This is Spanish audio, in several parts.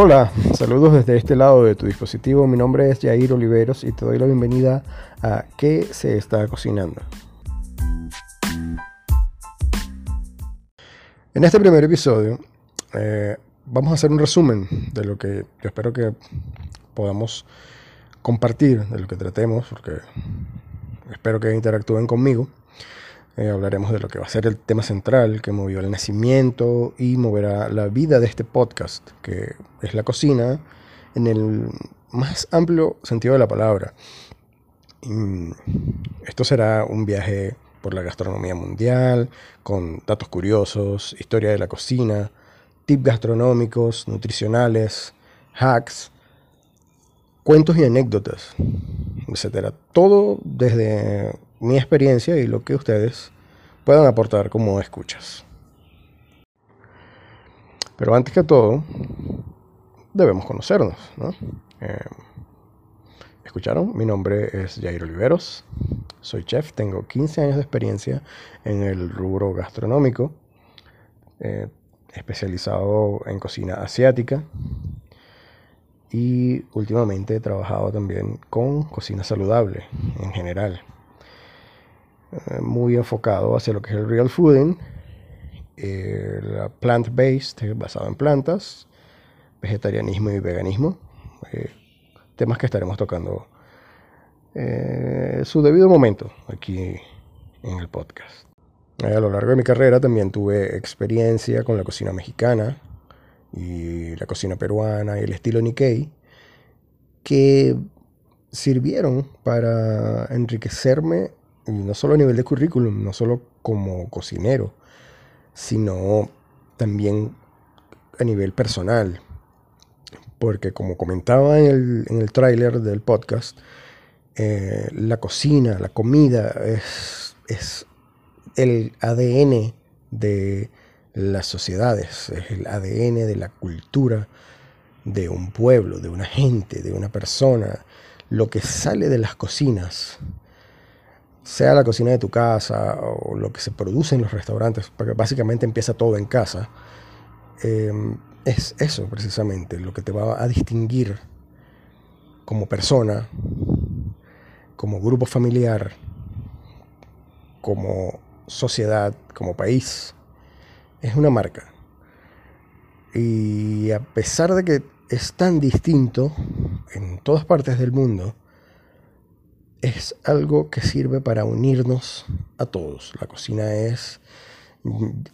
Hola, saludos desde este lado de tu dispositivo. Mi nombre es Jair Oliveros y te doy la bienvenida a ¿Qué se está cocinando? En este primer episodio eh, vamos a hacer un resumen de lo que yo espero que podamos compartir, de lo que tratemos, porque espero que interactúen conmigo. Eh, hablaremos de lo que va a ser el tema central que movió el nacimiento y moverá la vida de este podcast, que es la cocina en el más amplio sentido de la palabra. esto será un viaje por la gastronomía mundial, con datos curiosos, historia de la cocina, tips gastronómicos, nutricionales, hacks, cuentos y anécdotas, etc. Todo desde mi experiencia y lo que ustedes puedan aportar como escuchas. Pero antes que todo, debemos conocernos, ¿no? Eh, ¿Escucharon? Mi nombre es Jair Oliveros, soy chef, tengo 15 años de experiencia en el rubro gastronómico, eh, especializado en cocina asiática y últimamente he trabajado también con cocina saludable en general. Eh, muy enfocado hacia lo que es el real fooding, eh, la plant-based, basado en plantas, vegetarianismo y veganismo, eh, temas que estaremos tocando su debido momento aquí en el podcast. A lo largo de mi carrera también tuve experiencia con la cocina mexicana y la cocina peruana y el estilo Nikkei, que sirvieron para enriquecerme no solo a nivel de currículum, no solo como cocinero, sino también a nivel personal. Porque como comentaba en el, en el tráiler del podcast, eh, la cocina, la comida es, es el ADN de las sociedades, es el ADN de la cultura de un pueblo, de una gente, de una persona. Lo que sale de las cocinas sea la cocina de tu casa o lo que se produce en los restaurantes, porque básicamente empieza todo en casa, eh, es eso precisamente lo que te va a distinguir como persona, como grupo familiar, como sociedad, como país. Es una marca. Y a pesar de que es tan distinto en todas partes del mundo, es algo que sirve para unirnos a todos. La cocina es,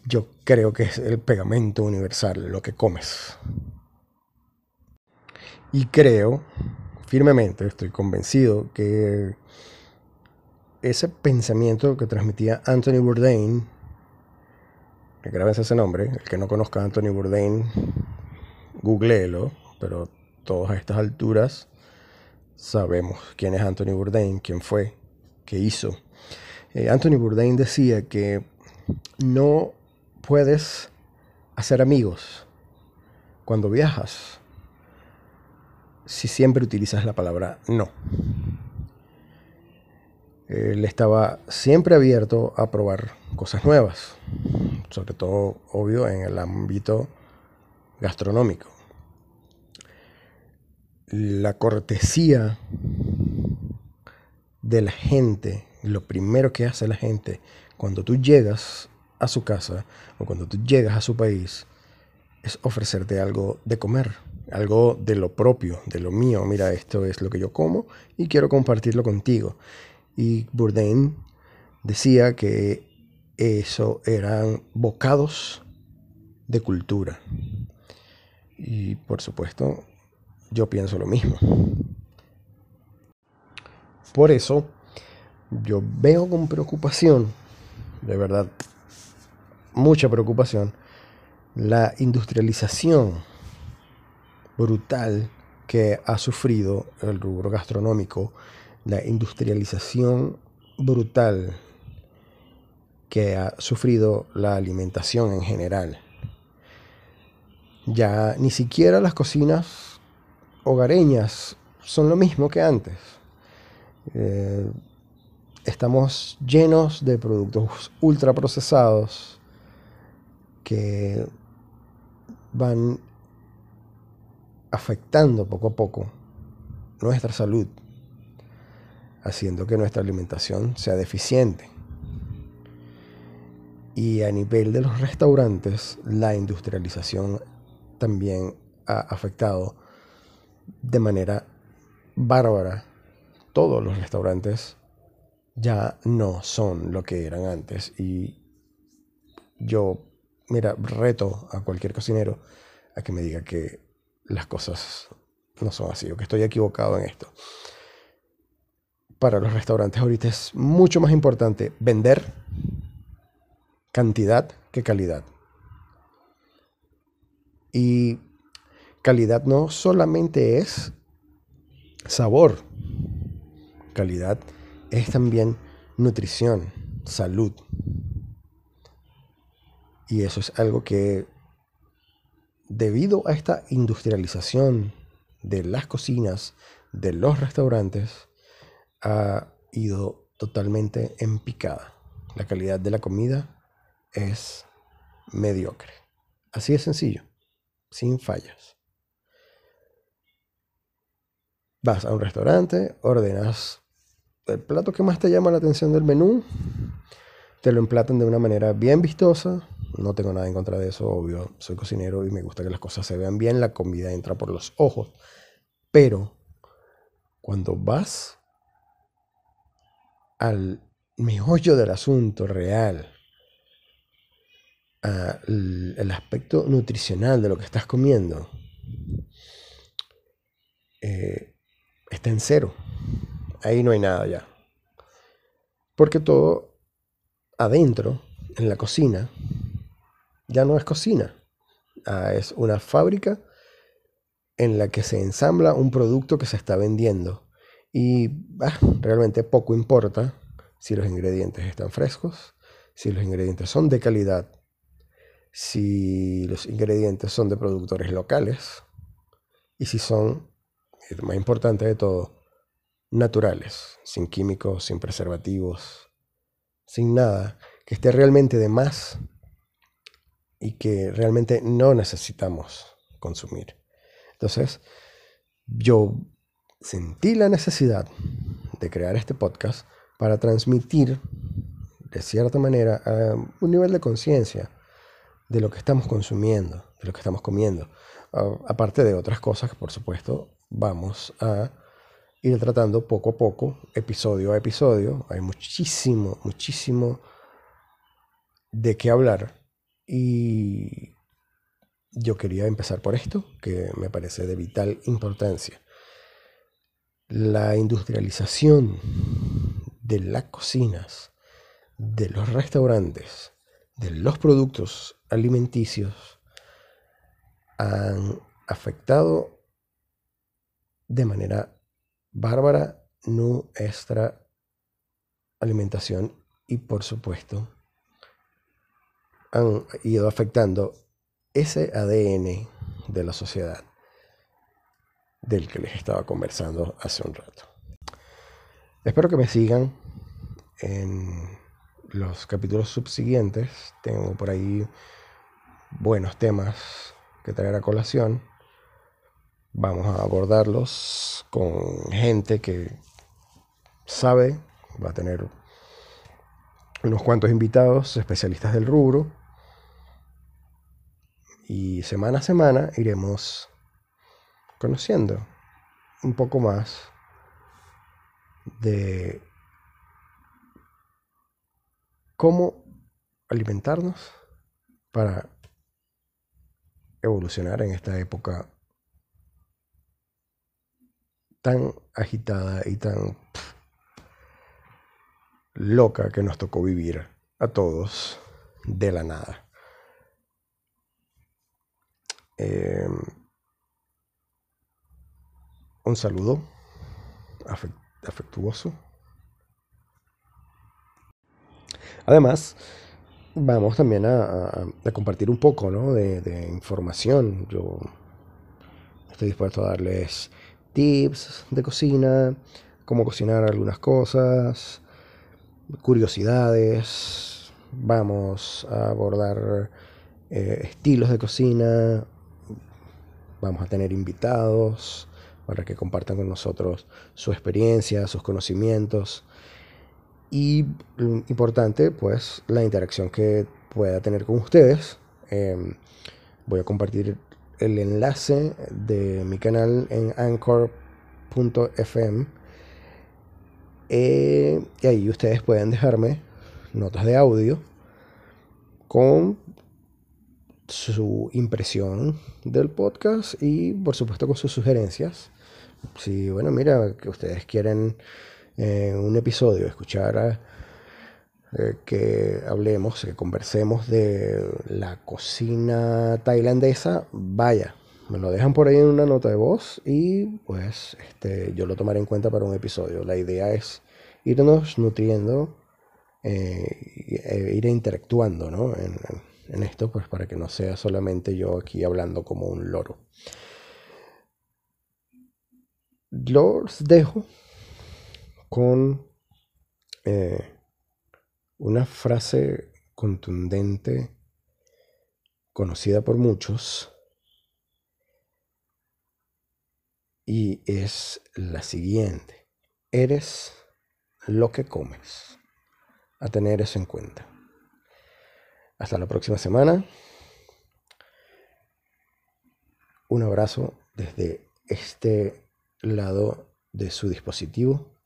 yo creo que es el pegamento universal, lo que comes. Y creo, firmemente, estoy convencido que ese pensamiento que transmitía Anthony Bourdain, grabes ese nombre, el que no conozca a Anthony Bourdain, googleelo, pero todas estas alturas sabemos quién es Anthony Bourdain, quién fue, qué hizo. Eh, Anthony Bourdain decía que no puedes hacer amigos cuando viajas si siempre utilizas la palabra no. Él estaba siempre abierto a probar cosas nuevas, sobre todo, obvio, en el ámbito gastronómico la cortesía de la gente, lo primero que hace la gente cuando tú llegas a su casa o cuando tú llegas a su país, es ofrecerte algo de comer, algo de lo propio, de lo mío. Mira, esto es lo que yo como y quiero compartirlo contigo. Y Bourdain decía que eso eran bocados de cultura. Y por supuesto, yo pienso lo mismo. Por eso, yo veo con preocupación, de verdad, mucha preocupación, la industrialización brutal que ha sufrido el rubro gastronómico, la industrialización brutal que ha sufrido la alimentación en general. Ya ni siquiera las cocinas hogareñas son lo mismo que antes. Eh, estamos llenos de productos ultraprocesados que van afectando poco a poco nuestra salud, haciendo que nuestra alimentación sea deficiente. Y a nivel de los restaurantes, la industrialización también ha afectado de manera bárbara. Todos los restaurantes ya no son lo que eran antes. Y yo, mira, reto a cualquier cocinero a que me diga que las cosas no son así o que estoy equivocado en esto. Para los restaurantes ahorita es mucho más importante vender cantidad que calidad. Y calidad no solamente es sabor, calidad es también nutrición, salud. Y eso es algo que debido a esta industrialización de las cocinas, de los restaurantes, ha ido totalmente en picada. La calidad de la comida es mediocre. Así de sencillo, sin fallas. Vas a un restaurante, ordenas el plato que más te llama la atención del menú, te lo emplatan de una manera bien vistosa. No tengo nada en contra de eso, obvio. Soy cocinero y me gusta que las cosas se vean bien. La comida entra por los ojos. Pero cuando vas al meollo del asunto real, al el aspecto nutricional de lo que estás comiendo, eh, está en cero. Ahí no hay nada ya. Porque todo adentro, en la cocina, ya no es cocina. Ah, es una fábrica en la que se ensambla un producto que se está vendiendo. Y ah, realmente poco importa si los ingredientes están frescos, si los ingredientes son de calidad, si los ingredientes son de productores locales y si son, lo más importante de todo, naturales, sin químicos, sin preservativos, sin nada, que esté realmente de más y que realmente no necesitamos consumir. Entonces, yo sentí la necesidad de crear este podcast para transmitir, de cierta manera, un nivel de conciencia de lo que estamos consumiendo, de lo que estamos comiendo. aparte de otras cosas que, por supuesto, vamos a ir tratando poco a poco, episodio a episodio. Hay muchísimo, muchísimo de qué hablar. Y yo quería empezar por esto, que me parece de vital importancia. La industrialización de las cocinas, de los restaurantes, de los productos alimenticios, han afectado de manera bárbara nuestra alimentación y por supuesto han ido afectando ese ADN de la sociedad del que les estaba conversando hace un rato. Espero que me sigan en los capítulos subsiguientes. Tengo por ahí buenos temas que traer a colación. Vamos a abordarlos con gente que sabe, va a tener unos cuantos invitados, especialistas del rubro. Y semana a semana iremos conociendo un poco más de cómo alimentarnos para evolucionar en esta época tan agitada y tan loca que nos tocó vivir a todos de la nada. Em, un saludo afectuoso. Además, vamos también a, compartir un poco de, de información. Yo estoy dispuesto a darles tips de cocina, cómo cocinar algunas cosas, curiosidades, vamos a abordar eh, estilos de cocina, vamos a tener invitados para que compartan con nosotros su experiencia, sus conocimientos. Y importante pues la interacción que pueda tener con ustedes. Em, voy a compartir el enlace de mi canal en anchor.fm eh, y ahí ustedes pueden dejarme notas de audio con su impresión del podcast y por supuesto con sus sugerencias. Si, bueno, mira, que ustedes quieren eh, un episodio escuchar eh, que hablemos, que conversemos de la cocina tailandesa, vaya, me lo dejan por ahí en una nota de voz y pues este, yo lo tomaré en cuenta para un episodio. La idea es irnos nutriendo, eh, e ir interactuando ¿no? en, esto, pues para que no sea solamente yo aquí hablando como un loro. Los dejo con eh, una frase contundente, conocida por muchos, y es la siguiente. Eres lo que comes. A tener eso en cuenta. Hasta la próxima semana. Un abrazo desde este lado de su dispositivo.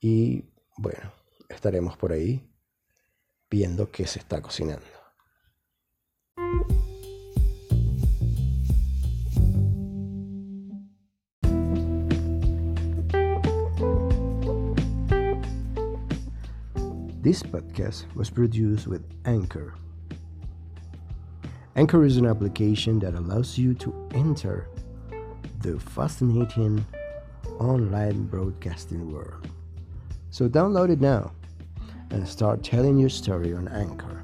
Y bueno, estaremos por ahí viendo qué se está cocinando. This podcast was produced with Anchor. Anchor is an application that allows you to enter the fascinating online broadcasting world. So download it now and start telling your story on Anchor.